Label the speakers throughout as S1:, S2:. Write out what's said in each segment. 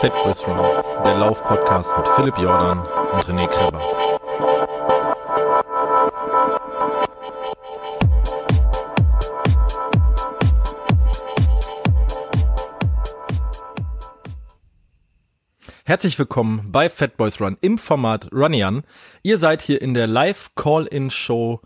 S1: Fatboys Run, der Lauf-Podcast mit Philipp Jordan und René Kreber. Herzlich willkommen bei Fatboys Run im Format Runyan. Ihr seid hier in der Live-Call-In-Show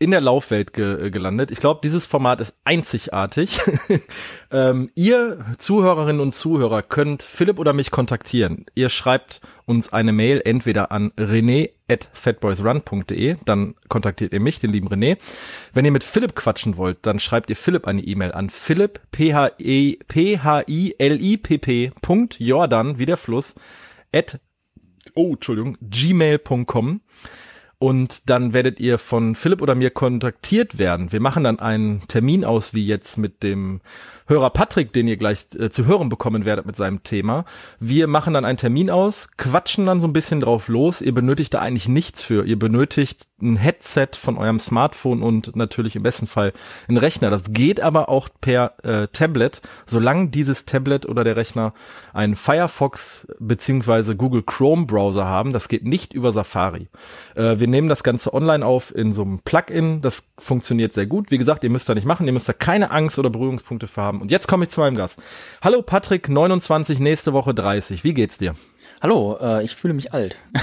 S1: in der Laufwelt ge äh, gelandet. Ich glaube, dieses Format ist einzigartig. ähm, ihr Zuhörerinnen und Zuhörer könnt Philipp oder mich kontaktieren. Ihr schreibt uns eine Mail entweder an rené at fatboysrun.de, dann kontaktiert ihr mich, den lieben René. Wenn ihr mit Philipp quatschen wollt, dann schreibt ihr Philipp eine E-Mail an philipp, p h e p h i l i p p Jordan, wie der Fluss, at, oh, Entschuldigung, gmail.com und dann werdet ihr von Philipp oder mir kontaktiert werden. Wir machen dann einen Termin aus, wie jetzt mit dem Hörer Patrick, den ihr gleich äh, zu hören bekommen werdet mit seinem Thema. Wir machen dann einen Termin aus, quatschen dann so ein bisschen drauf los. Ihr benötigt da eigentlich nichts für. Ihr benötigt ein Headset von eurem Smartphone und natürlich im besten Fall ein Rechner. Das geht aber auch per äh, Tablet, solange dieses Tablet oder der Rechner einen Firefox beziehungsweise Google Chrome Browser haben. Das geht nicht über Safari. Äh, wir nehmen das Ganze online auf in so einem Plugin. Das funktioniert sehr gut. Wie gesagt, ihr müsst da nicht machen. Ihr müsst da keine Angst oder Berührungspunkte für haben. Und jetzt komme ich zu meinem Gast. Hallo Patrick, 29, nächste Woche 30. Wie geht's dir?
S2: Hallo, äh, ich fühle mich alt.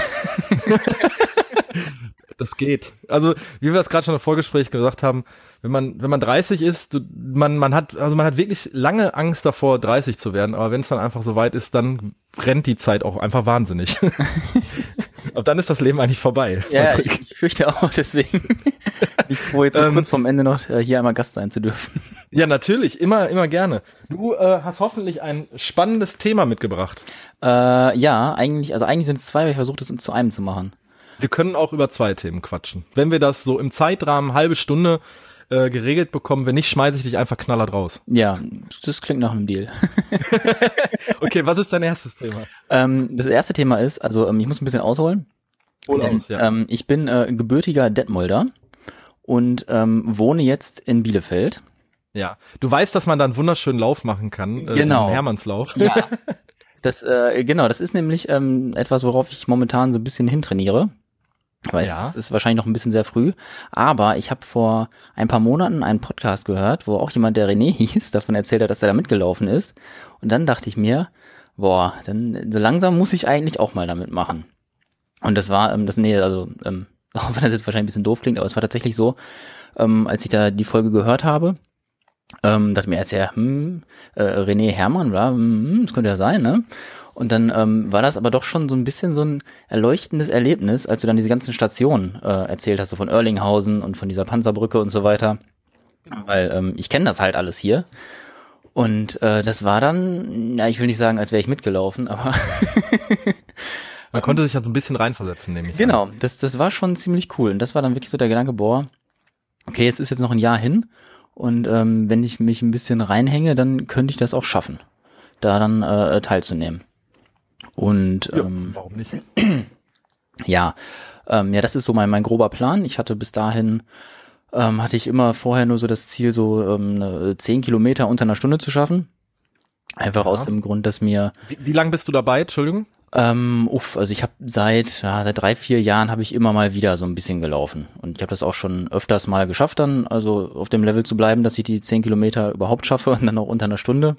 S1: das geht. Also, wie wir es gerade schon im Vorgespräch gesagt haben, wenn man, wenn man 30 ist, du, man, man hat, also man hat wirklich lange Angst davor, 30 zu werden, aber wenn es dann einfach so weit ist, dann rennt die Zeit auch einfach wahnsinnig. Und dann ist das Leben eigentlich vorbei.
S2: Ja, ich, ich, fürchte auch, deswegen ich froh, jetzt ähm, kurz vorm Ende noch äh, hier einmal Gast sein zu dürfen.
S1: Ja, natürlich, immer, immer gerne. Du äh, hast hoffentlich ein spannendes Thema mitgebracht.
S2: Äh, ja, eigentlich, also eigentlich sind es zwei, aber ich versuche das zu einem zu machen.
S1: Wir können auch über zwei Themen quatschen. Wenn wir das so im Zeitrahmen halbe Stunde äh, geregelt bekommen, wenn nicht, schmeiße ich dich einfach knallert raus.
S2: Ja, das klingt nach einem Deal.
S1: okay, was ist dein erstes Thema?
S2: Ähm, das erste Thema ist, also ähm, ich muss ein bisschen ausholen. Hol denn, aus, ja. ähm, ich bin äh, gebürtiger Detmolder und ähm, wohne jetzt in Bielefeld.
S1: Ja, du weißt, dass man da einen wunderschönen Lauf machen kann, äh, genau. Hermannslauf. Ja.
S2: Das, äh, genau, das ist nämlich ähm, etwas, worauf ich momentan so ein bisschen hintrainiere. Aber ja. es ist wahrscheinlich noch ein bisschen sehr früh. Aber ich habe vor ein paar Monaten einen Podcast gehört, wo auch jemand, der René hieß, davon erzählt hat, dass er da mitgelaufen ist. Und dann dachte ich mir, boah, dann so langsam muss ich eigentlich auch mal damit machen. Und das war, ähm, das, nee, also, ähm, auch wenn das jetzt wahrscheinlich ein bisschen doof klingt, aber es war tatsächlich so, ähm, als ich da die Folge gehört habe, ähm, dachte mir erst ja, hm, äh, René Hermann, bla, hm, das könnte ja sein, ne? Und dann ähm, war das aber doch schon so ein bisschen so ein erleuchtendes Erlebnis, als du dann diese ganzen Stationen äh, erzählt hast, so von Erlinghausen und von dieser Panzerbrücke und so weiter. Weil ähm, ich kenne das halt alles hier. Und äh, das war dann, na, ich will nicht sagen, als wäre ich mitgelaufen, aber
S1: Man konnte sich ja so ein bisschen reinversetzen, nämlich.
S2: Genau, das, das war schon ziemlich cool. Und das war dann wirklich so der Gedanke, boah, okay, es ist jetzt noch ein Jahr hin. Und ähm, wenn ich mich ein bisschen reinhänge, dann könnte ich das auch schaffen, da dann äh, teilzunehmen. Und ja, ähm, warum nicht? ja, ähm, ja, das ist so mein, mein grober Plan. Ich hatte bis dahin ähm, hatte ich immer vorher nur so das Ziel, so ähm, zehn Kilometer unter einer Stunde zu schaffen. Einfach ja. aus dem Grund, dass mir.
S1: Wie, wie lange bist du dabei? Entschuldigung.
S2: Ähm, uff, also ich habe seit ja, seit drei vier Jahren habe ich immer mal wieder so ein bisschen gelaufen und ich habe das auch schon öfters mal geschafft, dann also auf dem Level zu bleiben, dass ich die zehn Kilometer überhaupt schaffe und dann auch unter einer Stunde.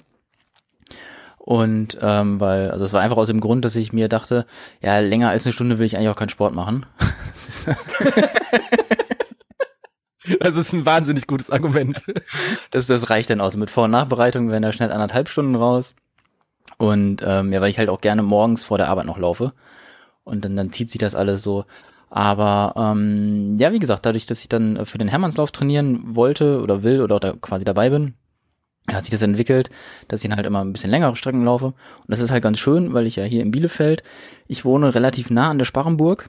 S2: Und ähm, weil, also es war einfach aus dem Grund, dass ich mir dachte, ja, länger als eine Stunde will ich eigentlich auch keinen Sport machen.
S1: das ist ein wahnsinnig gutes Argument.
S2: Das, das reicht dann aus. Mit Vor- und Nachbereitung werden da schnell anderthalb Stunden raus. Und ähm, ja, weil ich halt auch gerne morgens vor der Arbeit noch laufe. Und dann, dann zieht sich das alles so. Aber ähm, ja, wie gesagt, dadurch, dass ich dann für den Hermannslauf trainieren wollte oder will oder da quasi dabei bin, hat sich das entwickelt, dass ich dann halt immer ein bisschen längere Strecken laufe. Und das ist halt ganz schön, weil ich ja hier in Bielefeld, ich wohne relativ nah an der Sparrenburg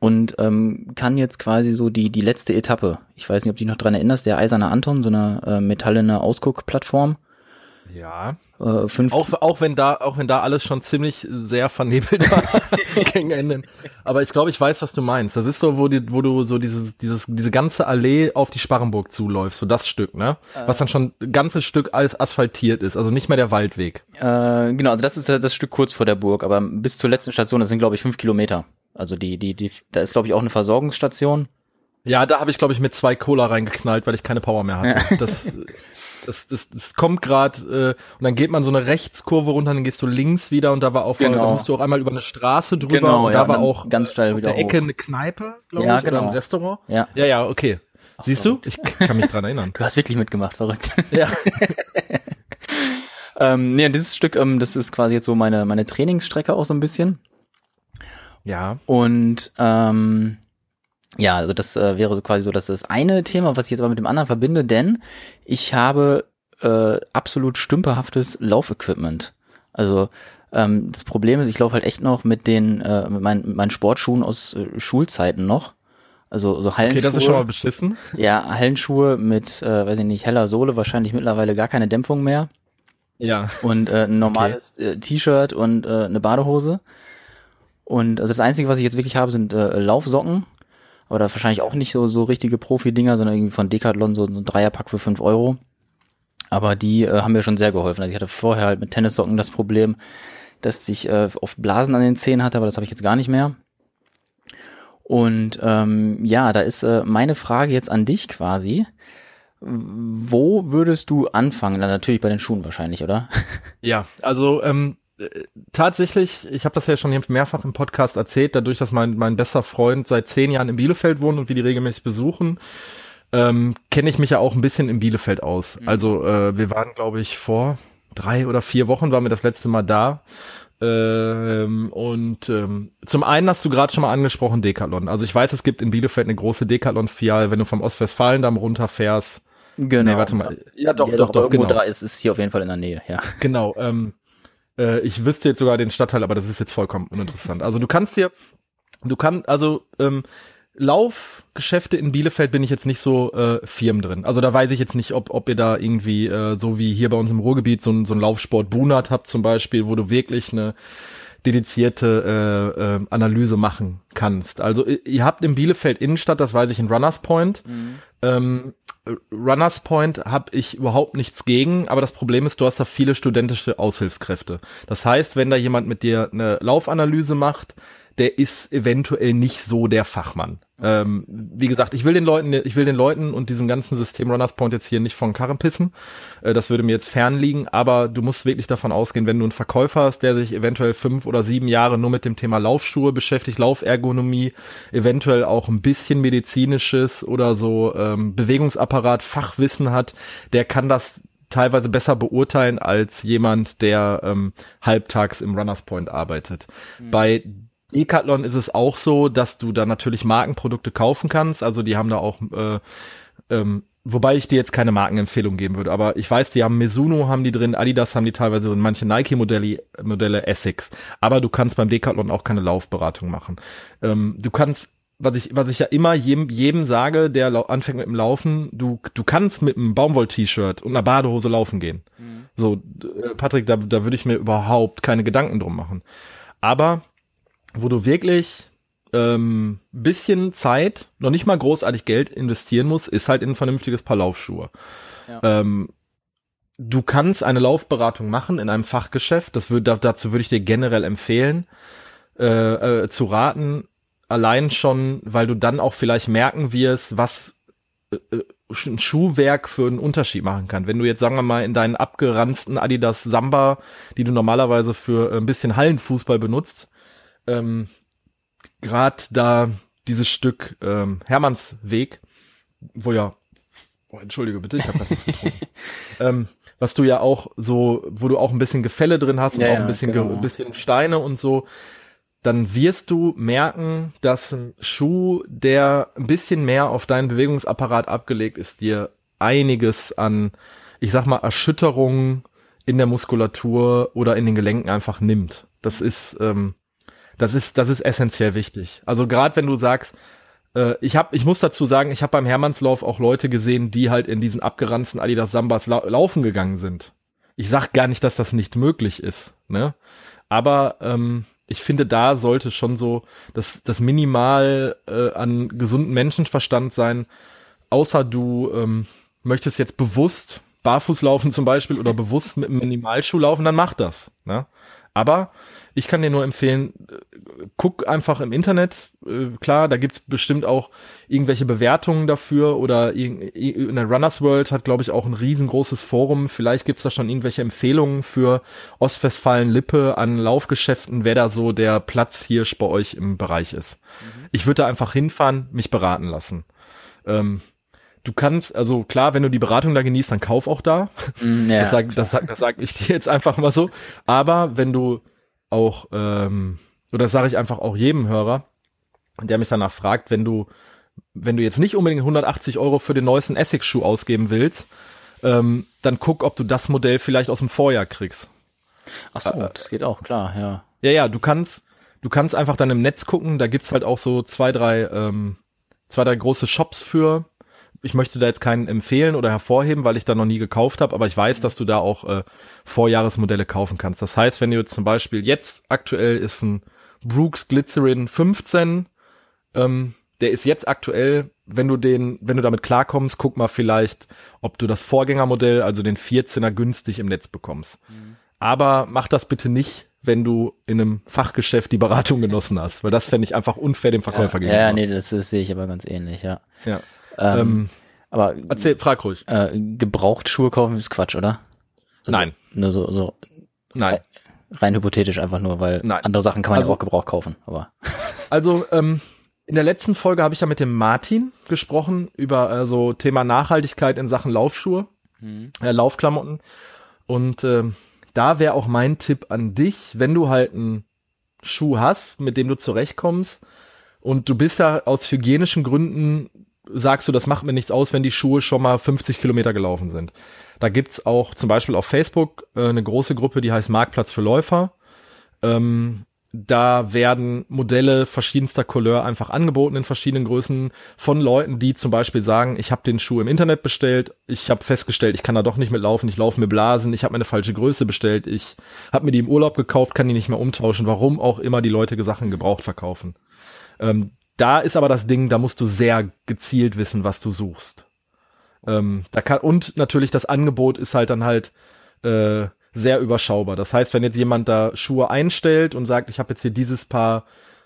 S2: und ähm, kann jetzt quasi so die, die letzte Etappe, ich weiß nicht, ob du dich noch dran erinnerst, der Eiserne Anton, so eine äh, metallene Ausguckplattform.
S1: Ja. Äh, fünf auch, auch wenn da, auch wenn da alles schon ziemlich sehr vernebelt war gegen Ende. Aber ich glaube, ich weiß, was du meinst. Das ist so, wo, die, wo du so dieses, dieses, diese ganze Allee auf die Sparrenburg zuläufst, so das Stück, ne? Äh. Was dann schon ein ganzes Stück alles asphaltiert ist, also nicht mehr der Waldweg.
S2: Äh, genau, also das ist das Stück kurz vor der Burg, aber bis zur letzten Station, das sind glaube ich fünf Kilometer. Also die, die, die, da ist glaube ich auch eine Versorgungsstation.
S1: Ja, da habe ich glaube ich mit zwei Cola reingeknallt, weil ich keine Power mehr hatte. Ja. Das das, das, das kommt gerade äh, und dann geht man so eine Rechtskurve runter, dann gehst du links wieder und da war auch, genau. da musst du auch einmal über eine Straße drüber genau, und da war auch
S2: ganz steil
S1: auf
S2: wieder
S1: der Ecke hoch. eine Kneipe, glaube ja, ich, genau. oder ein Restaurant.
S2: Ja,
S1: ja, ja okay. Ach, Siehst verrückt. du? Ich kann mich dran erinnern.
S2: Du hast wirklich mitgemacht, verrückt.
S1: Ja.
S2: ähm, nee, dieses Stück, ähm, das ist quasi jetzt so meine, meine Trainingsstrecke auch so ein bisschen.
S1: Ja.
S2: Und ähm, ja, also das äh, wäre quasi so das, das eine Thema, was ich jetzt aber mit dem anderen verbinde, denn ich habe äh, absolut stümperhaftes Laufequipment. Also ähm, das Problem ist, ich laufe halt echt noch mit den äh, mit, meinen, mit meinen Sportschuhen aus äh, Schulzeiten noch. Also so Hallenschuhe. Okay,
S1: das ist schon mal beschissen.
S2: Ja, Hallenschuhe mit, äh, weiß ich nicht, heller Sohle, wahrscheinlich mittlerweile gar keine Dämpfung mehr.
S1: Ja.
S2: Und äh, ein normales okay. äh, T-Shirt und äh, eine Badehose. Und also das Einzige, was ich jetzt wirklich habe, sind äh, Laufsocken aber da wahrscheinlich auch nicht so, so richtige Profi-Dinger, sondern irgendwie von Decathlon so, so ein Dreierpack für fünf Euro. Aber die äh, haben mir schon sehr geholfen. Also ich hatte vorher halt mit Tennissocken das Problem, dass ich äh, oft Blasen an den Zehen hatte, aber das habe ich jetzt gar nicht mehr. Und ähm, ja, da ist äh, meine Frage jetzt an dich quasi. Wo würdest du anfangen? Na, natürlich bei den Schuhen wahrscheinlich, oder?
S1: Ja, also ähm, tatsächlich, ich habe das ja schon mehrfach im Podcast erzählt, dadurch, dass mein, mein bester Freund seit zehn Jahren in Bielefeld wohnt und wir die regelmäßig besuchen, ähm, kenne ich mich ja auch ein bisschen in Bielefeld aus. Mhm. Also äh, wir waren, glaube ich, vor drei oder vier Wochen waren wir das letzte Mal da. Ähm, und ähm, zum einen hast du gerade schon mal angesprochen Decathlon. Also ich weiß, es gibt in Bielefeld eine große Decathlon-Filiale, wenn du vom Ostwestfalendamm runterfährst.
S2: Genau. Nee,
S1: warte mal.
S2: Ja, doch, ja, doch, doch, irgendwo genau. da ist es hier auf jeden Fall in der Nähe, ja.
S1: Genau. Ähm, äh, ich wüsste jetzt sogar den Stadtteil, aber das ist jetzt vollkommen uninteressant. Also du kannst dir, du kannst, also ähm, Laufgeschäfte in Bielefeld bin ich jetzt nicht so äh, firm drin. Also da weiß ich jetzt nicht, ob, ob ihr da irgendwie, äh, so wie hier bei uns im Ruhrgebiet, so, ein so ein Laufsport Bunat habt zum Beispiel, wo du wirklich eine dedizierte äh, äh, Analyse machen kannst. Also ihr habt in Bielefeld Innenstadt, das weiß ich in Runners Point. Mhm. Ähm, Runners Point habe ich überhaupt nichts gegen, aber das Problem ist, du hast da viele studentische Aushilfskräfte. Das heißt, wenn da jemand mit dir eine Laufanalyse macht, der ist eventuell nicht so der Fachmann. Ähm, wie gesagt, ich will den Leuten, ich will den Leuten und diesem ganzen System Runners Point jetzt hier nicht von Karren pissen. Äh, das würde mir jetzt fernliegen, aber du musst wirklich davon ausgehen, wenn du einen Verkäufer hast, der sich eventuell fünf oder sieben Jahre nur mit dem Thema Laufschuhe beschäftigt, Laufergonomie, eventuell auch ein bisschen medizinisches oder so ähm, Bewegungsapparat, Fachwissen hat, der kann das teilweise besser beurteilen als jemand, der ähm, halbtags im Runners Point arbeitet. Mhm. Bei Decathlon ist es auch so, dass du da natürlich Markenprodukte kaufen kannst. Also die haben da auch, äh, ähm, wobei ich dir jetzt keine Markenempfehlung geben würde, aber ich weiß, die haben Mizuno haben die drin, Adidas haben die teilweise drin, manche Nike-Modelle, Modelle Essex. Aber du kannst beim Decathlon auch keine Laufberatung machen. Ähm, du kannst was ich, was ich ja immer jedem, jedem sage, der anfängt mit dem Laufen, du, du kannst mit einem Baumwoll-T-Shirt und einer Badehose laufen gehen. Mhm. So, äh, Patrick, da, da würde ich mir überhaupt keine Gedanken drum machen. Aber wo du wirklich ähm, bisschen Zeit, noch nicht mal großartig Geld investieren musst, ist halt in ein vernünftiges Paar Laufschuhe. Ja. Ähm, du kannst eine Laufberatung machen in einem Fachgeschäft. Das würde dazu würde ich dir generell empfehlen, äh, äh, zu raten. Allein schon, weil du dann auch vielleicht merken wirst, was äh, äh ein Schuhwerk für einen Unterschied machen kann. Wenn du jetzt, sagen wir mal, in deinen abgeranzten Adidas Samba, die du normalerweise für ein bisschen Hallenfußball benutzt, ähm, gerade da dieses Stück ähm, Hermannsweg, wo ja, oh, entschuldige bitte, ich habe was getrunken, ähm, was du ja auch so, wo du auch ein bisschen Gefälle drin hast ja, und auch ein bisschen, genau. ein bisschen Steine und so, dann wirst du merken, dass ein Schuh, der ein bisschen mehr auf deinen Bewegungsapparat abgelegt ist, dir einiges an, ich sag mal, Erschütterungen in der Muskulatur oder in den Gelenken einfach nimmt. Das ist, ähm, das ist, das ist essentiell wichtig. Also gerade wenn du sagst, äh, ich habe, ich muss dazu sagen, ich habe beim Hermannslauf auch Leute gesehen, die halt in diesen abgeranzten Adidas Sambas lau laufen gegangen sind. ich sag gar nicht, dass das nicht möglich ist, ne? Aber ähm, ich finde, da sollte schon so das, das Minimal äh, an gesunden Menschenverstand sein, außer du ähm, möchtest jetzt bewusst barfuß laufen zum Beispiel oder bewusst mit einem Minimalschuh laufen, dann mach das. Ne? Aber ich kann dir nur empfehlen, guck einfach im Internet. Äh, klar, da gibt's bestimmt auch irgendwelche Bewertungen dafür oder in der Runners World hat, glaube ich, auch ein riesengroßes Forum. Vielleicht gibt's da schon irgendwelche Empfehlungen für Ostwestfalen-Lippe an Laufgeschäften, wer da so der Platz hier bei euch im Bereich ist. Mhm. Ich würde da einfach hinfahren, mich beraten lassen. Ähm, du kannst, also klar, wenn du die Beratung da genießt, dann kauf auch da. Mm, ja, das sage das sag, das sag ich dir jetzt einfach mal so. Aber wenn du auch, ähm, oder sage ich einfach auch jedem Hörer, der mich danach fragt, wenn du, wenn du jetzt nicht unbedingt 180 Euro für den neuesten Essex-Schuh ausgeben willst, ähm, dann guck, ob du das Modell vielleicht aus dem Vorjahr kriegst.
S2: Ach so, äh, das geht auch, klar, ja.
S1: Ja, ja, du kannst, du kannst einfach dann im Netz gucken, da gibt's halt auch so zwei, drei, ähm, zwei, drei große Shops für, ich möchte da jetzt keinen empfehlen oder hervorheben, weil ich da noch nie gekauft habe, aber ich weiß, dass du da auch äh, Vorjahresmodelle kaufen kannst. Das heißt, wenn du jetzt zum Beispiel jetzt aktuell ist ein Brooks Glycerin 15, ähm, der ist jetzt aktuell, wenn du den, wenn du damit klarkommst, guck mal vielleicht, ob du das Vorgängermodell, also den 14er günstig im Netz bekommst. Mhm. Aber mach das bitte nicht, wenn du in einem Fachgeschäft die Beratung genossen hast, weil das fände ich einfach unfair dem Verkäufer
S2: ja, gegenüber. Ja, nee, das, das sehe ich aber ganz ähnlich, ja.
S1: Ja. Ähm, ähm, aber erzähl, frag ruhig.
S2: Äh, gebraucht Schuhe kaufen ist Quatsch, oder?
S1: Also, Nein.
S2: Nur so, so.
S1: Nein.
S2: Rein hypothetisch einfach nur, weil Nein. andere Sachen kann man also, ja auch gebraucht kaufen. Aber.
S1: Also ähm, in der letzten Folge habe ich ja mit dem Martin gesprochen über äh, so Thema Nachhaltigkeit in Sachen Laufschuhe, mhm. äh, Laufklamotten. Und äh, da wäre auch mein Tipp an dich, wenn du halt einen Schuh hast, mit dem du zurechtkommst und du bist ja aus hygienischen Gründen sagst du, das macht mir nichts aus, wenn die Schuhe schon mal 50 Kilometer gelaufen sind. Da gibt's auch zum Beispiel auf Facebook äh, eine große Gruppe, die heißt Marktplatz für Läufer. Ähm, da werden Modelle verschiedenster Couleur einfach angeboten in verschiedenen Größen von Leuten, die zum Beispiel sagen, ich habe den Schuh im Internet bestellt, ich habe festgestellt, ich kann da doch nicht mitlaufen, ich laufe mir Blasen, ich habe meine falsche Größe bestellt, ich habe mir die im Urlaub gekauft, kann die nicht mehr umtauschen, warum auch immer die Leute Sachen gebraucht verkaufen. Ähm, da ist aber das Ding, da musst du sehr gezielt wissen, was du suchst. Ähm, da kann, und natürlich das Angebot ist halt dann halt äh, sehr überschaubar. Das heißt, wenn jetzt jemand da Schuhe einstellt und sagt, ich habe jetzt hier dieses Paar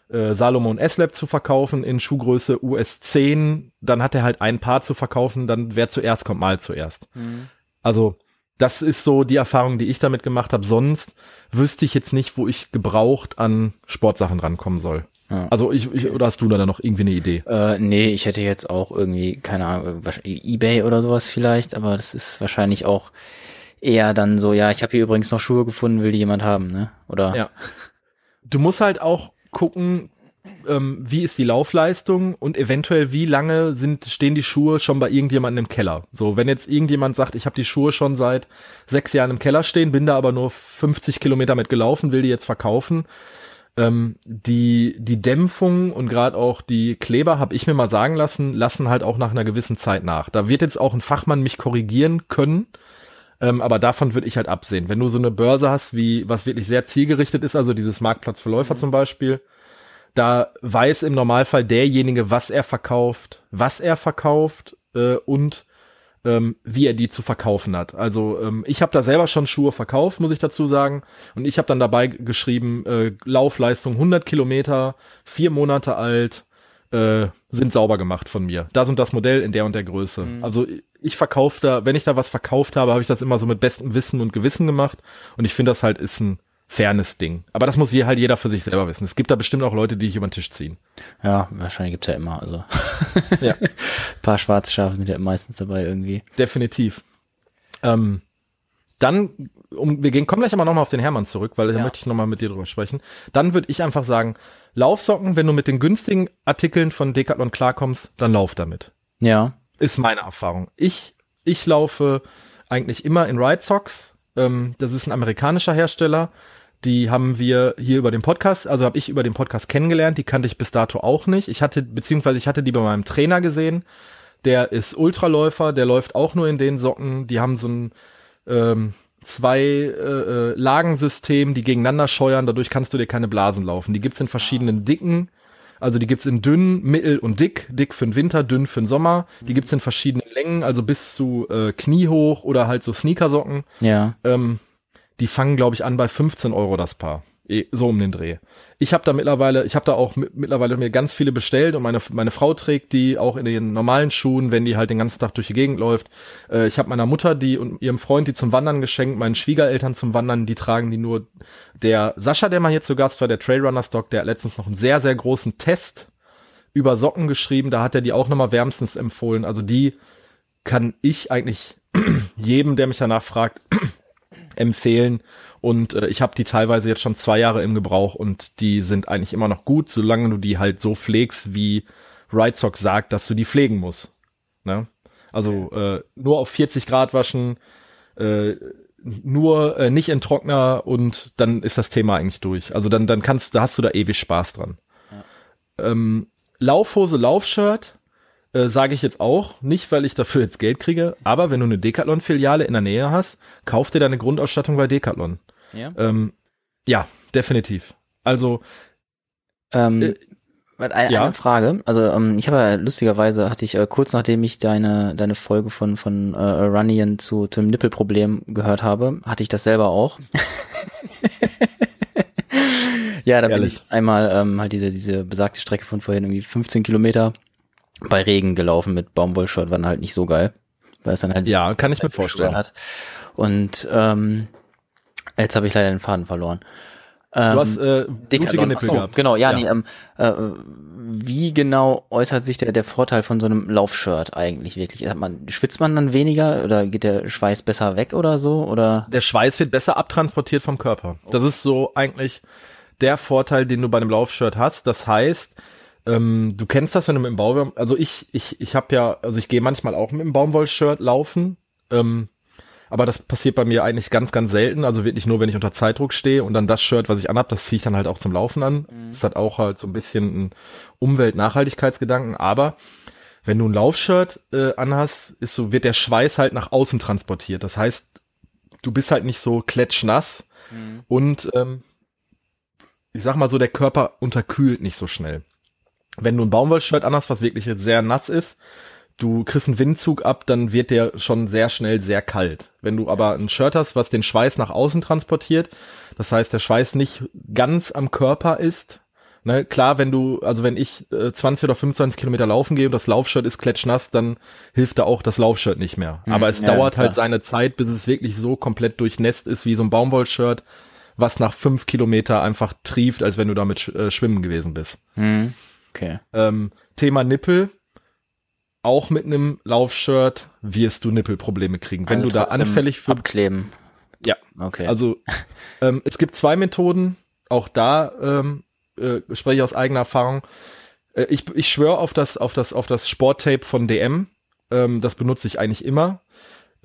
S1: äh, Salomon S-Lab zu verkaufen in Schuhgröße US 10, dann hat er halt ein Paar zu verkaufen, dann wer zuerst kommt, mal zuerst. Mhm. Also das ist so die Erfahrung, die ich damit gemacht habe. Sonst wüsste ich jetzt nicht, wo ich gebraucht an Sportsachen rankommen soll. Ja. Also ich, ich, oder hast du da noch irgendwie eine Idee?
S2: Äh, nee, ich hätte jetzt auch irgendwie, keine Ahnung, Ebay oder sowas vielleicht, aber das ist wahrscheinlich auch eher dann so, ja, ich habe hier übrigens noch Schuhe gefunden, will die jemand haben, ne? Oder?
S1: Ja. Du musst halt auch gucken, ähm, wie ist die Laufleistung und eventuell wie lange sind stehen die Schuhe schon bei irgendjemandem im Keller. So, wenn jetzt irgendjemand sagt, ich habe die Schuhe schon seit sechs Jahren im Keller stehen, bin da aber nur 50 Kilometer mit gelaufen, will die jetzt verkaufen, ähm, die, die Dämpfung und gerade auch die Kleber, habe ich mir mal sagen lassen, lassen halt auch nach einer gewissen Zeit nach. Da wird jetzt auch ein Fachmann mich korrigieren können, ähm, aber davon würde ich halt absehen. Wenn du so eine Börse hast, wie was wirklich sehr zielgerichtet ist, also dieses Marktplatz für Läufer mhm. zum Beispiel, da weiß im Normalfall derjenige, was er verkauft, was er verkauft äh, und ähm, wie er die zu verkaufen hat. Also ähm, ich habe da selber schon Schuhe verkauft, muss ich dazu sagen. Und ich habe dann dabei geschrieben, äh, Laufleistung 100 Kilometer, vier Monate alt, äh, sind sauber gemacht von mir. Das und das Modell in der und der Größe. Mhm. Also ich verkaufe da, wenn ich da was verkauft habe, habe ich das immer so mit bestem Wissen und Gewissen gemacht. Und ich finde das halt ist ein Fairness-Ding. Aber das muss hier halt jeder für sich selber wissen. Es gibt da bestimmt auch Leute, die dich über den Tisch ziehen.
S2: Ja, wahrscheinlich gibt's ja immer. Also ja. ein paar Schwarzschafe sind ja meistens dabei irgendwie.
S1: Definitiv. Ähm, dann, um, wir gehen, kommen gleich aber nochmal auf den Hermann zurück, weil da ja. möchte ich nochmal mit dir drüber sprechen. Dann würde ich einfach sagen, Laufsocken, wenn du mit den günstigen Artikeln von Decathlon klarkommst, dann lauf damit.
S2: Ja.
S1: Ist meine Erfahrung. Ich, ich laufe eigentlich immer in Ride Socks. Ähm, das ist ein amerikanischer Hersteller. Die haben wir hier über den Podcast, also habe ich über den Podcast kennengelernt, die kannte ich bis dato auch nicht. Ich hatte, beziehungsweise ich hatte die bei meinem Trainer gesehen. Der ist Ultraläufer, der läuft auch nur in den Socken. Die haben so ein, ähm, zwei äh, äh, Lagensystem, die gegeneinander scheuern, dadurch kannst du dir keine Blasen laufen. Die gibt's in verschiedenen Dicken, also die gibt's in dünn, mittel und dick. Dick für den Winter, dünn für den Sommer. Die gibt's in verschiedenen Längen, also bis zu äh, kniehoch oder halt so Sneakersocken.
S2: Ja.
S1: Ähm, die fangen, glaube ich, an bei 15 Euro das Paar. Eh, so um den Dreh. Ich habe da mittlerweile, ich habe da auch mittlerweile mir ganz viele bestellt und meine meine Frau trägt die auch in den normalen Schuhen, wenn die halt den ganzen Tag durch die Gegend läuft. Äh, ich habe meiner Mutter die und ihrem Freund die zum Wandern geschenkt, meinen Schwiegereltern zum Wandern, die tragen die nur. Der Sascha, der mal hier zu Gast war, der Trailrunner Stock, der hat letztens noch einen sehr sehr großen Test über Socken geschrieben, da hat er die auch nochmal wärmstens empfohlen. Also die kann ich eigentlich jedem, der mich danach fragt, empfehlen. Und äh, ich habe die teilweise jetzt schon zwei Jahre im Gebrauch und die sind eigentlich immer noch gut, solange du die halt so pflegst, wie Right Sock sagt, dass du die pflegen musst. Ne? Also äh, nur auf 40 Grad waschen, äh, nur äh, nicht in Trockner und dann ist das Thema eigentlich durch. Also dann, dann kannst, da hast du da ewig Spaß dran. Ja. Ähm, Laufhose, Laufshirt, äh, sage ich jetzt auch, nicht weil ich dafür jetzt Geld kriege, aber wenn du eine Decathlon-Filiale in der Nähe hast, kauf dir deine Grundausstattung bei Decathlon. Ja, ähm, ja definitiv. Also
S2: ähm, äh, eine, ja. eine Frage. Also ähm, ich habe ja lustigerweise hatte ich äh, kurz nachdem ich deine deine Folge von von äh, Runnian zu zum Nippelproblem gehört habe, hatte ich das selber auch. ja, da bin ich einmal ähm, halt diese diese besagte Strecke von vorhin irgendwie 15 Kilometer bei Regen gelaufen mit Baumwollshirt, war dann halt nicht so geil, weil es dann halt
S1: ja kann ich mir vorstellen
S2: hat. Und ähm, Jetzt habe ich leider den Faden verloren.
S1: Ähm, du hast äh, blutige Nippel so, gehabt.
S2: Genau, ja, ja. Nee, ähm, äh, wie genau äußert sich der, der Vorteil von so einem Laufshirt eigentlich wirklich? Man, schwitzt man dann weniger oder geht der Schweiß besser weg oder so? Oder?
S1: Der Schweiß wird besser abtransportiert vom Körper. Das ist so eigentlich der Vorteil, den du bei einem Laufshirt hast. Das heißt, ähm, du kennst das, wenn du mit dem Baumwoll, also ich, ich, ich habe ja, also ich gehe manchmal auch mit dem Baumwollshirt laufen. Ähm, aber das passiert bei mir eigentlich ganz, ganz selten. Also wirklich nur, wenn ich unter Zeitdruck stehe und dann das Shirt, was ich anhab, das ziehe ich dann halt auch zum Laufen an. Mhm. Das hat auch halt so ein bisschen ein Umwelt-Nachhaltigkeitsgedanken. Aber wenn du ein Laufshirt äh, anhast, ist so, wird der Schweiß halt nach außen transportiert. Das heißt, du bist halt nicht so klatschnass mhm. und ähm, ich sag mal so, der Körper unterkühlt nicht so schnell. Wenn du ein Baumwollshirt anhast, was wirklich sehr nass ist, du kriegst einen Windzug ab, dann wird der schon sehr schnell sehr kalt. Wenn du aber ein Shirt hast, was den Schweiß nach außen transportiert, das heißt, der Schweiß nicht ganz am Körper ist, ne, klar, wenn du, also wenn ich äh, 20 oder 25 Kilometer laufen gehe und das Laufshirt ist klatschnass, dann hilft da auch das Laufshirt nicht mehr. Mhm, aber es ja, dauert halt seine Zeit, bis es wirklich so komplett durchnässt ist wie so ein Baumwollshirt, was nach fünf Kilometer einfach trieft, als wenn du damit sch äh, schwimmen gewesen bist.
S2: Mhm. Okay.
S1: Ähm, Thema Nippel auch mit einem Laufshirt wirst du Nippelprobleme kriegen. Wenn also du da anfällig
S2: für abkleben.
S1: Ja. Okay. Also ähm, es gibt zwei Methoden. Auch da ähm, äh, spreche ich aus eigener Erfahrung. Äh, ich ich schwöre auf das auf das auf das Sporttape von DM. Ähm, das benutze ich eigentlich immer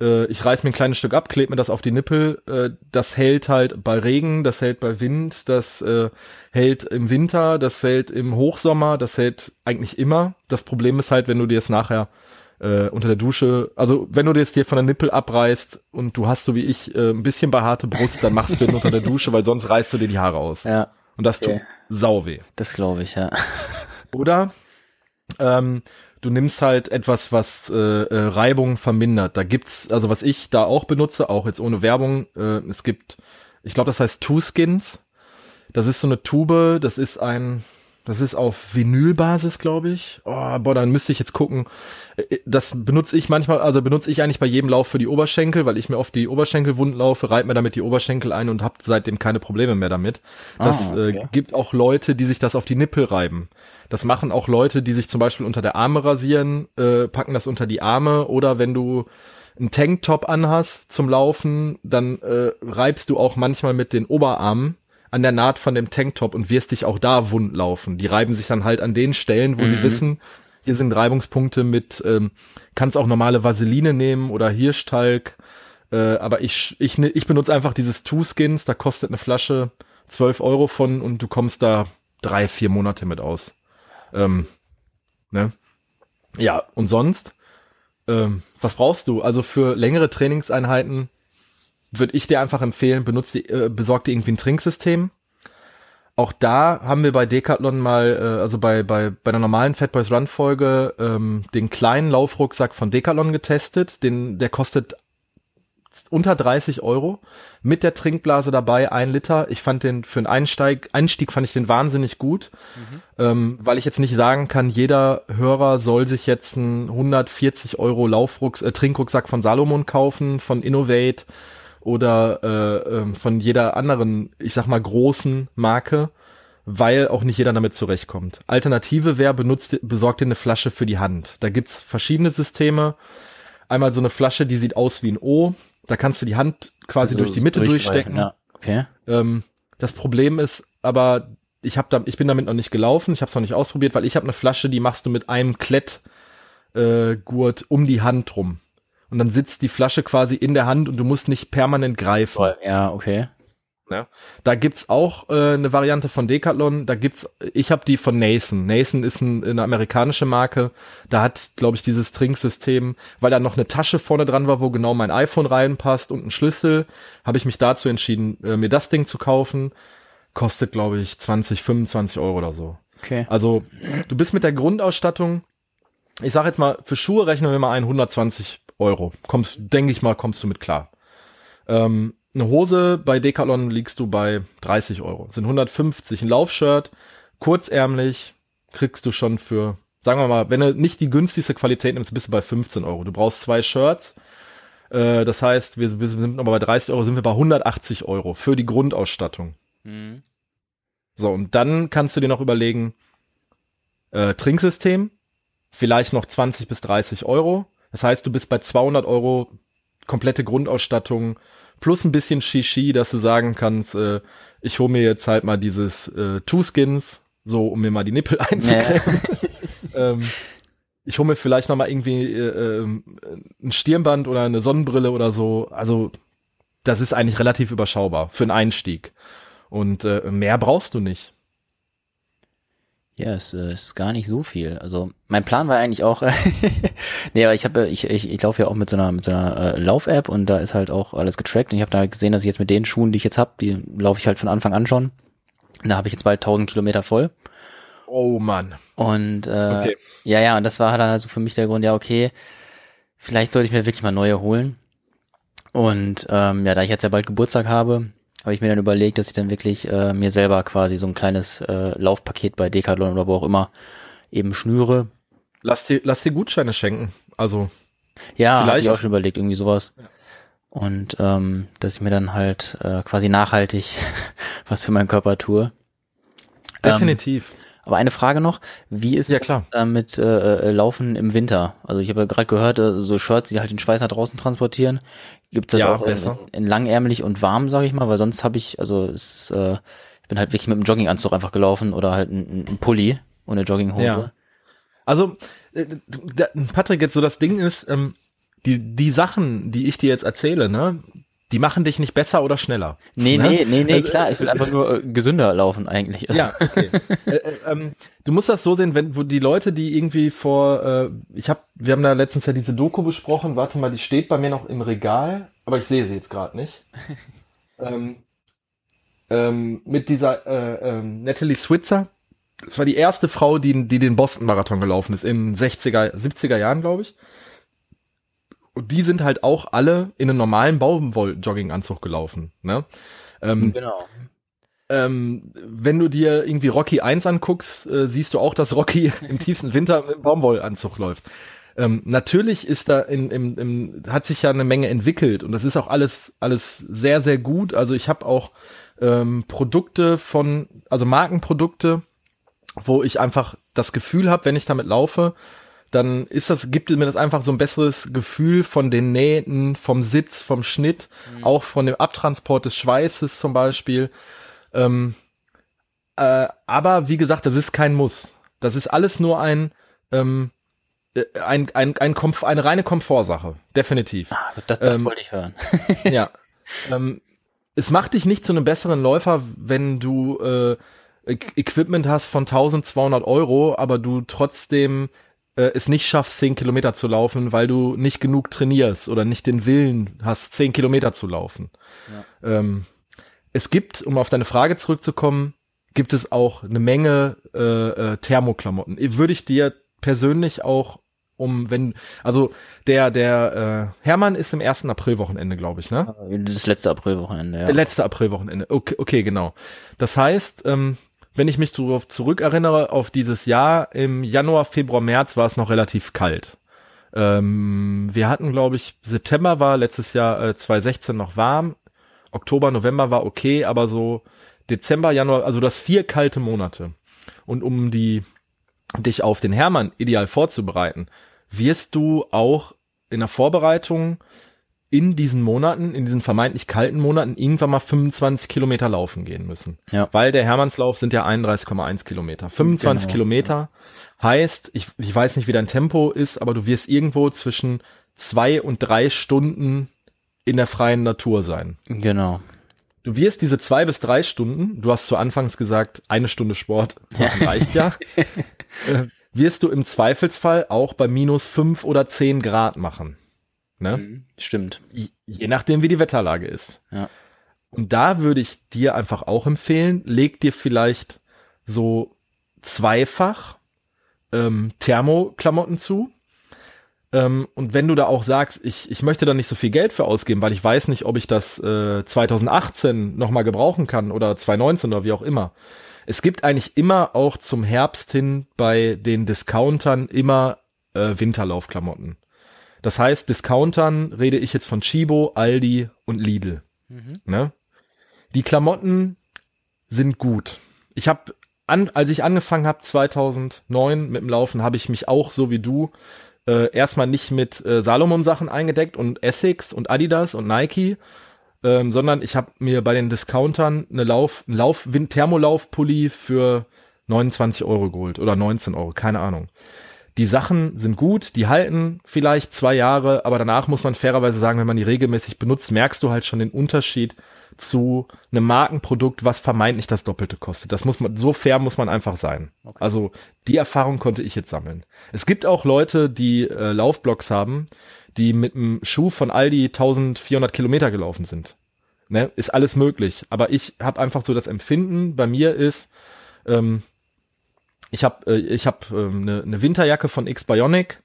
S1: äh, ich reiß mir ein kleines Stück ab, klebe mir das auf die Nippel. Äh, das hält halt bei Regen, das hält bei Wind, das äh, hält im Winter, das hält im Hochsommer, das hält eigentlich immer. Das Problem ist halt, wenn du dir es nachher äh, unter der Dusche, also wenn du dir jetzt dir von der Nippel abreißt und du hast so wie ich äh, ein bisschen behaarte Brust, dann machst du den unter der Dusche, weil sonst reißt du dir die Haare aus.
S2: Ja.
S1: Und das okay. tut sau weh.
S2: Das glaube ich, ja.
S1: Oder ähm, du nimmst halt etwas, was äh, äh, Reibung vermindert. Da gibt's, also was ich da auch benutze, auch jetzt ohne Werbung, äh, es gibt, ich glaube, das heißt Two Skins. Das ist so eine Tube, das ist ein, das ist auf Vinylbasis, glaube ich. Oh, boah, dann müsste ich jetzt gucken. Äh, das benutze ich manchmal, also benutze ich eigentlich bei jedem Lauf für die Oberschenkel, weil ich mir oft die Oberschenkelwunden laufe, reite mir damit die Oberschenkel ein und habe seitdem keine Probleme mehr damit. Das ah, okay. äh, gibt auch Leute, die sich das auf die Nippel reiben. Das machen auch Leute, die sich zum Beispiel unter der Arme rasieren, äh, packen das unter die Arme oder wenn du einen Tanktop anhast zum Laufen, dann äh, reibst du auch manchmal mit den Oberarmen an der Naht von dem Tanktop und wirst dich auch da wund laufen. Die reiben sich dann halt an den Stellen, wo mhm. sie wissen, hier sind Reibungspunkte mit, ähm, kannst auch normale Vaseline nehmen oder Hirschtalg. Äh, aber ich, ich, ne, ich benutze einfach dieses Two Skins, da kostet eine Flasche 12 Euro von und du kommst da drei, vier Monate mit aus. Ähm, ne? Ja, und sonst, ähm, was brauchst du? Also für längere Trainingseinheiten würde ich dir einfach empfehlen, benutzt die, äh, besorg dir irgendwie ein Trinksystem. Auch da haben wir bei Decathlon mal, äh, also bei, bei, bei der normalen Fat Boys Run Folge, ähm, den kleinen Laufrucksack von Decathlon getestet. Den, der kostet unter 30 Euro mit der Trinkblase dabei, ein Liter. Ich fand den für einen Einsteig, Einstieg fand ich den wahnsinnig gut, mhm. ähm, weil ich jetzt nicht sagen kann, jeder Hörer soll sich jetzt einen 140 Euro Laufrucks, äh, Trinkrucksack von Salomon kaufen, von Innovate oder äh, äh, von jeder anderen, ich sag mal, großen Marke, weil auch nicht jeder damit zurechtkommt. Alternative wäre, benutzt, besorgt dir eine Flasche für die Hand. Da gibt's verschiedene Systeme. Einmal so eine Flasche, die sieht aus wie ein O. Da kannst du die Hand quasi also durch die Mitte durchstecken. Ja.
S2: Okay.
S1: Ähm, das Problem ist aber, ich hab da, ich bin damit noch nicht gelaufen, ich habe es noch nicht ausprobiert, weil ich habe eine Flasche, die machst du mit einem Klettgurt äh, um die Hand rum und dann sitzt die Flasche quasi in der Hand und du musst nicht permanent greifen.
S2: Ja, okay.
S1: Ja. Da gibt's auch äh, eine Variante von Decathlon. Da gibt's, ich habe die von Nason. Nason ist ein, eine amerikanische Marke. Da hat, glaube ich, dieses Trinksystem, weil da noch eine Tasche vorne dran war, wo genau mein iPhone reinpasst und ein Schlüssel, habe ich mich dazu entschieden, äh, mir das Ding zu kaufen. Kostet, glaube ich, 20, 25 Euro oder so.
S2: Okay.
S1: Also du bist mit der Grundausstattung, ich sag jetzt mal, für Schuhe rechnen wir mal ein 120 Euro. Kommst, denke ich mal, kommst du mit klar. Ähm, eine Hose bei Decathlon liegst du bei 30 Euro. Sind 150. Ein Laufshirt, kurzärmlich, kriegst du schon für, sagen wir mal, wenn du nicht die günstigste Qualität nimmst, bist du bei 15 Euro. Du brauchst zwei Shirts. Äh, das heißt, wir, wir sind aber bei 30 Euro, sind wir bei 180 Euro für die Grundausstattung. Mhm. So, und dann kannst du dir noch überlegen, äh, Trinksystem, vielleicht noch 20 bis 30 Euro. Das heißt, du bist bei 200 Euro komplette Grundausstattung plus ein bisschen Shishi, dass du sagen kannst, äh, ich hole mir jetzt halt mal dieses äh, Two Skins, so um mir mal die Nippel einzukriegen. ähm, ich hole mir vielleicht noch mal irgendwie äh, äh, ein Stirnband oder eine Sonnenbrille oder so. Also das ist eigentlich relativ überschaubar für einen Einstieg. Und äh, mehr brauchst du nicht.
S2: Ja, es äh, ist gar nicht so viel. Also mein Plan war eigentlich auch, nee, aber ich habe, ich, ich, ich laufe ja auch mit so einer mit so einer äh, Lauf-App und da ist halt auch alles getrackt und ich habe da gesehen, dass ich jetzt mit den Schuhen, die ich jetzt habe, die laufe ich halt von Anfang an schon. Und da habe ich jetzt bald 1000 Kilometer voll.
S1: Oh Mann.
S2: Und äh, okay. ja, ja, und das war halt dann also für mich der Grund, ja, okay, vielleicht sollte ich mir wirklich mal neue holen. Und ähm, ja, da ich jetzt ja bald Geburtstag habe, habe ich mir dann überlegt, dass ich dann wirklich äh, mir selber quasi so ein kleines äh, Laufpaket bei Decathlon oder wo auch immer eben schnüre.
S1: Lass dir, lass dir Gutscheine schenken. Also.
S2: Ja, habe ich auch schon überlegt, irgendwie sowas. Ja. Und ähm, dass ich mir dann halt äh, quasi nachhaltig was für meinen Körper tue.
S1: Definitiv.
S2: Ähm, aber eine Frage noch, wie ist
S1: ja, klar.
S2: Äh, mit äh, äh, Laufen im Winter? Also ich habe ja gerade gehört, äh, so Shirts, die halt den Schweiß nach draußen transportieren. Gibt es das ja, auch in, in, langärmlich und warm, sage ich mal, weil sonst habe ich, also es ist, äh, ich bin halt wirklich mit einem Jogginganzug einfach gelaufen oder halt ein, ein Pulli und eine Jogginghose. Ja.
S1: Also äh, Patrick, jetzt so das Ding ist, ähm, die, die Sachen, die ich dir jetzt erzähle, ne, die machen dich nicht besser oder schneller.
S2: Nee, ne? nee, nee, nee, also, klar, ich will einfach nur äh, gesünder laufen eigentlich.
S1: Ja, okay. äh, äh, ähm, du musst das so sehen, wenn wo die Leute, die irgendwie vor, äh, ich habe, wir haben da letztens ja diese Doku besprochen, warte mal, die steht bei mir noch im Regal, aber ich sehe sie jetzt gerade nicht. ähm, ähm, mit dieser äh, ähm, Natalie Switzer. Das war die erste Frau, die, die den Boston-Marathon gelaufen ist, in 60er, 70er Jahren, glaube ich. Und die sind halt auch alle in einem normalen Baumwoll-Jogginganzug gelaufen. Ne? Ähm, genau. Ähm, wenn du dir irgendwie Rocky 1 anguckst, äh, siehst du auch, dass Rocky im tiefsten Winter im Baumwollanzug läuft. Ähm, natürlich ist da in, im, im, hat sich ja eine Menge entwickelt und das ist auch alles, alles sehr, sehr gut. Also ich habe auch ähm, Produkte von, also Markenprodukte, wo ich einfach das Gefühl habe, wenn ich damit laufe, dann ist das, gibt mir das einfach so ein besseres Gefühl von den Nähten, vom Sitz, vom Schnitt, mhm. auch von dem Abtransport des Schweißes zum Beispiel. Ähm, äh, aber wie gesagt, das ist kein Muss. Das ist alles nur ein, ähm, äh, ein, ein, ein Komf eine reine Komfortsache, definitiv.
S2: Ah, das das ähm, wollte ich hören.
S1: ja. Ähm, es macht dich nicht zu einem besseren Läufer, wenn du äh, Equipment hast von 1200 Euro, aber du trotzdem äh, es nicht schaffst, zehn Kilometer zu laufen, weil du nicht genug trainierst oder nicht den Willen hast, zehn Kilometer zu laufen. Ja. Ähm, es gibt, um auf deine Frage zurückzukommen, gibt es auch eine Menge äh, äh, Thermoklamotten. Würde ich dir persönlich auch um wenn also der der äh, Hermann ist im ersten Aprilwochenende glaube ich ne
S2: das letzte Aprilwochenende
S1: ja letzte Aprilwochenende okay okay genau das heißt ähm, wenn ich mich darauf zurückerinnere auf dieses Jahr im Januar Februar März war es noch relativ kalt ähm, wir hatten glaube ich September war letztes Jahr äh, 2016 noch warm Oktober November war okay aber so Dezember, Januar, also das vier kalte Monate. Und um die dich auf den Hermann ideal vorzubereiten, wirst du auch in der Vorbereitung in diesen Monaten, in diesen vermeintlich kalten Monaten, irgendwann mal 25 Kilometer laufen gehen müssen. Ja. Weil der Hermannslauf sind ja 31,1 Kilometer. 25 genau, Kilometer ja. heißt, ich, ich weiß nicht, wie dein Tempo ist, aber du wirst irgendwo zwischen zwei und drei Stunden in der freien Natur sein.
S2: Genau.
S1: Du wirst diese zwei bis drei Stunden, du hast zu Anfangs gesagt, eine Stunde Sport reicht ja, äh, wirst du im Zweifelsfall auch bei minus fünf oder zehn Grad machen.
S2: Ne? Mhm, stimmt.
S1: Je, je nachdem, wie die Wetterlage ist. Ja. Und da würde ich dir einfach auch empfehlen, leg dir vielleicht so zweifach ähm, Thermoklamotten zu. Ähm, und wenn du da auch sagst, ich, ich möchte da nicht so viel Geld für ausgeben, weil ich weiß nicht, ob ich das äh, 2018 nochmal gebrauchen kann oder 2019 oder wie auch immer. Es gibt eigentlich immer auch zum Herbst hin bei den Discountern immer äh, Winterlaufklamotten. Das heißt, Discountern rede ich jetzt von Chibo, Aldi und Lidl. Mhm. Ne? Die Klamotten sind gut. Ich habe, an, als ich angefangen habe 2009 mit dem Laufen, habe ich mich auch so wie du äh, erstmal nicht mit äh, Salomon-Sachen eingedeckt und Essex und Adidas und Nike, ähm, sondern ich habe mir bei den Discountern eine Lauf, einen Lauf, Thermolauf-Pulli für 29 Euro geholt oder 19 Euro, keine Ahnung. Die Sachen sind gut, die halten vielleicht zwei Jahre, aber danach muss man fairerweise sagen, wenn man die regelmäßig benutzt, merkst du halt schon den Unterschied zu einem Markenprodukt, was vermeintlich das Doppelte kostet. Das muss man, so fair muss man einfach sein. Okay. Also die Erfahrung konnte ich jetzt sammeln. Es gibt auch Leute, die äh, Laufblocks haben, die mit einem Schuh von Aldi 1400 Kilometer gelaufen sind. Ne? Ist alles möglich. Aber ich habe einfach so das Empfinden, bei mir ist, ähm, ich habe äh, ich hab, ähm, eine, eine Winterjacke von X Bionic,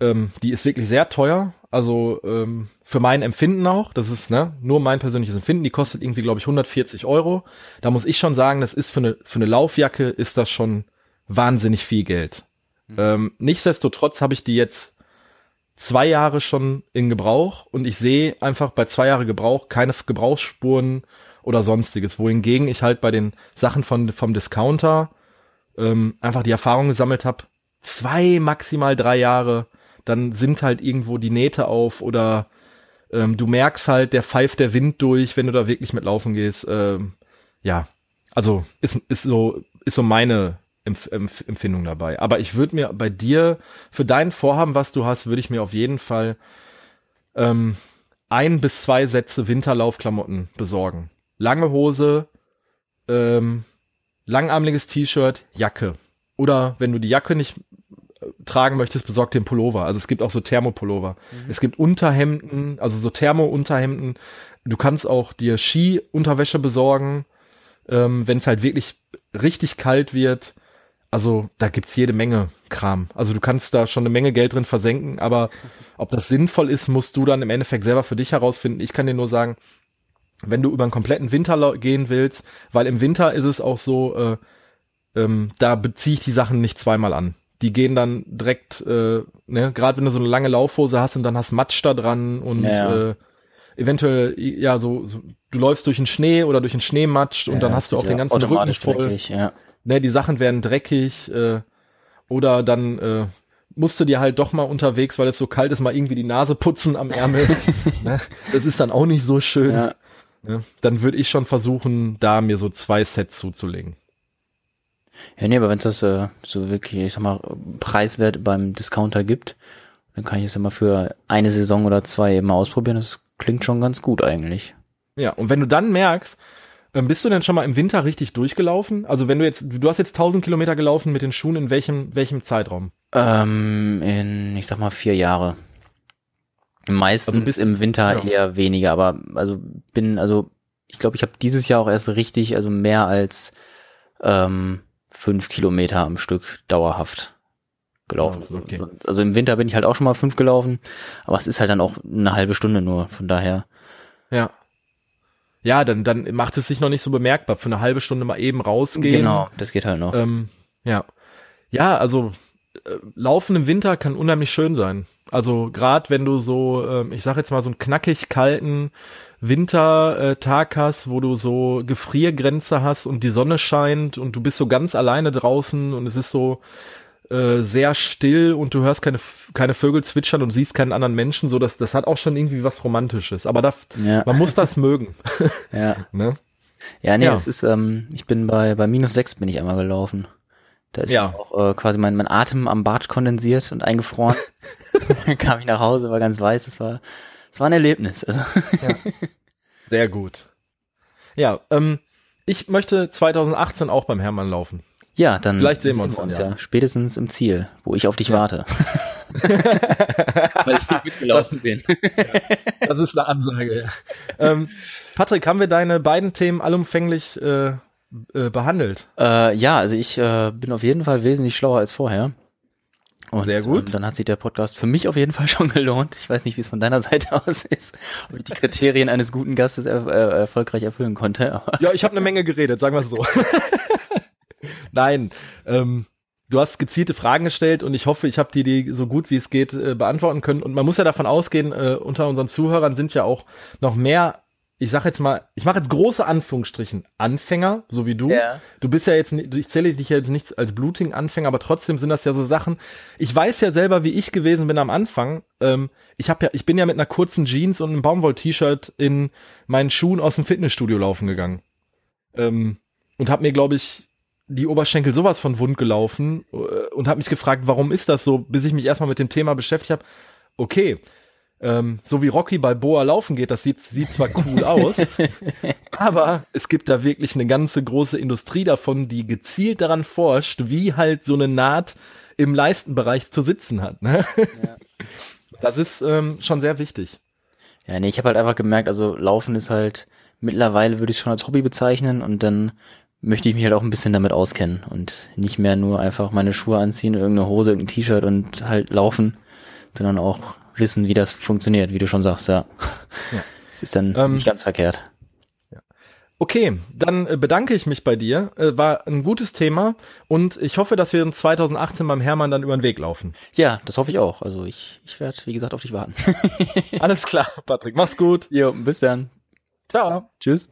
S1: ähm, die ist wirklich sehr teuer, also ähm, für mein Empfinden auch, das ist ne, nur mein persönliches Empfinden, die kostet irgendwie, glaube ich, 140 Euro. Da muss ich schon sagen, das ist für eine, für eine Laufjacke ist das schon wahnsinnig viel Geld. Mhm. Ähm, nichtsdestotrotz habe ich die jetzt zwei Jahre schon in Gebrauch und ich sehe einfach bei zwei Jahre Gebrauch keine Gebrauchsspuren oder sonstiges, wohingegen ich halt bei den Sachen von, vom Discounter ähm, einfach die Erfahrung gesammelt habe, zwei, maximal drei Jahre dann sind halt irgendwo die Nähte auf oder ähm, du merkst halt, der pfeift der Wind durch, wenn du da wirklich mit laufen gehst. Ähm, ja, also ist, ist so ist so meine Empf Empf Empfindung dabei. Aber ich würde mir bei dir für dein Vorhaben, was du hast, würde ich mir auf jeden Fall ähm, ein bis zwei Sätze Winterlaufklamotten besorgen. Lange Hose, ähm, langarmliches T-Shirt, Jacke. Oder wenn du die Jacke nicht tragen möchtest, besorg dir einen Pullover. Also es gibt auch so Thermopullover. Mhm. Es gibt Unterhemden, also so Thermo-Unterhemden. Du kannst auch dir Ski-Unterwäsche besorgen, ähm, wenn es halt wirklich richtig kalt wird. Also da gibt's jede Menge Kram. Also du kannst da schon eine Menge Geld drin versenken, aber ob das sinnvoll ist, musst du dann im Endeffekt selber für dich herausfinden. Ich kann dir nur sagen, wenn du über einen kompletten Winter gehen willst, weil im Winter ist es auch so, äh, ähm, da beziehe ich die Sachen nicht zweimal an die gehen dann direkt, äh, ne, gerade wenn du so eine lange Laufhose hast und dann hast Matsch da dran und ja. äh, eventuell, ja, so, so, du läufst durch den Schnee oder durch den Schneematsch und ja, dann hast du auch den ganzen Rücken voll. Dreckig, ja. Ne, die Sachen werden dreckig, äh, oder dann äh, musst du dir halt doch mal unterwegs, weil es so kalt ist, mal irgendwie die Nase putzen am Ärmel. ne? Das ist dann auch nicht so schön. Ja. Ne? Dann würde ich schon versuchen, da mir so zwei Sets zuzulegen.
S2: Ja, nee, aber wenn es das äh, so wirklich, ich sag mal, preiswert beim Discounter gibt, dann kann ich es immer für eine Saison oder zwei eben ausprobieren. Das klingt schon ganz gut eigentlich.
S1: Ja, und wenn du dann merkst, ähm, bist du denn schon mal im Winter richtig durchgelaufen? Also wenn du jetzt, du hast jetzt 1000 Kilometer gelaufen mit den Schuhen, in welchem, welchem Zeitraum?
S2: Ähm, in, ich sag mal, vier Jahre. Meistens also bis, im Winter ja. eher weniger, aber also bin, also ich glaube, ich habe dieses Jahr auch erst richtig, also mehr als ähm, fünf Kilometer am Stück dauerhaft gelaufen. Okay. Also im Winter bin ich halt auch schon mal fünf gelaufen, aber es ist halt dann auch eine halbe Stunde nur, von daher.
S1: Ja. Ja, dann, dann macht es sich noch nicht so bemerkbar. Für eine halbe Stunde mal eben rausgehen.
S2: Genau, das geht halt noch.
S1: Ähm, ja. Ja, also äh, Laufen im Winter kann unheimlich schön sein. Also gerade wenn du so, äh, ich sag jetzt mal so einen knackig kalten Wintertag hast, wo du so Gefriergrenze hast und die Sonne scheint und du bist so ganz alleine draußen und es ist so äh, sehr still und du hörst keine keine Vögel zwitschern und siehst keinen anderen Menschen, so dass das hat auch schon irgendwie was Romantisches. Aber da, ja. man muss das mögen.
S2: ja. ne? Ja, nee, ja. es ist, ähm, ich bin bei bei minus sechs bin ich einmal gelaufen. Da ist ja. auch äh, quasi mein, mein Atem am Bart kondensiert und eingefroren. Dann kam ich nach Hause, war ganz weiß. Das war, das war ein Erlebnis. Also.
S1: Ja. Sehr gut. Ja, ähm, ich möchte 2018 auch beim Hermann laufen.
S2: Ja, dann
S1: vielleicht sehen wir uns, uns
S2: ja. ja. Spätestens im Ziel, wo ich auf dich ja. warte. Weil ich nicht mitgelaufen bin.
S1: das ist eine Ansage. Ja. Ähm, Patrick, haben wir deine beiden Themen allumfänglich äh, äh, behandelt?
S2: Äh, ja, also ich äh, bin auf jeden Fall wesentlich schlauer als vorher. Und,
S1: Sehr gut.
S2: Und dann hat sich der Podcast für mich auf jeden Fall schon gelohnt. Ich weiß nicht, wie es von deiner Seite aus ist, ob ich die Kriterien eines guten Gastes er, äh, erfolgreich erfüllen konnte.
S1: Ja, ich habe eine Menge geredet, sagen wir es so. Nein, ähm, du hast gezielte Fragen gestellt und ich hoffe, ich habe die, die so gut wie es geht äh, beantworten können. Und man muss ja davon ausgehen, äh, unter unseren Zuhörern sind ja auch noch mehr ich sag jetzt mal, ich mache jetzt große Anführungsstrichen, Anfänger, so wie du. Ja. Du bist ja jetzt, ich zähle dich ja nicht als Bluting-Anfänger, aber trotzdem sind das ja so Sachen. Ich weiß ja selber, wie ich gewesen bin am Anfang. Ähm, ich habe ja, ich bin ja mit einer kurzen Jeans und einem Baumwoll-T-Shirt in meinen Schuhen aus dem Fitnessstudio laufen gegangen. Ähm, und habe mir, glaube ich, die Oberschenkel sowas von wund gelaufen äh, und habe mich gefragt, warum ist das so, bis ich mich erstmal mit dem Thema beschäftigt habe. Okay, ähm, so wie Rocky Balboa laufen geht, das sieht, sieht zwar cool aus, aber es gibt da wirklich eine ganze große Industrie davon, die gezielt daran forscht, wie halt so eine Naht im Leistenbereich zu sitzen hat. Ne? Ja. Das ist ähm, schon sehr wichtig.
S2: Ja, nee, ich habe halt einfach gemerkt, also Laufen ist halt mittlerweile würde ich schon als Hobby bezeichnen und dann möchte ich mich halt auch ein bisschen damit auskennen und nicht mehr nur einfach meine Schuhe anziehen, irgendeine Hose, irgendein T-Shirt und halt laufen, sondern auch wissen, wie das funktioniert, wie du schon sagst, ja. ja. Es ist dann ähm, nicht ganz verkehrt.
S1: Okay, dann äh, bedanke ich mich bei dir. Äh, war ein gutes Thema und ich hoffe, dass wir uns 2018 beim Hermann dann über den Weg laufen.
S2: Ja, das hoffe ich auch. Also ich, ich werde, wie gesagt, auf dich warten.
S1: Alles klar, Patrick. Mach's gut.
S2: Jo, bis dann.
S1: Ciao.
S2: Tschüss.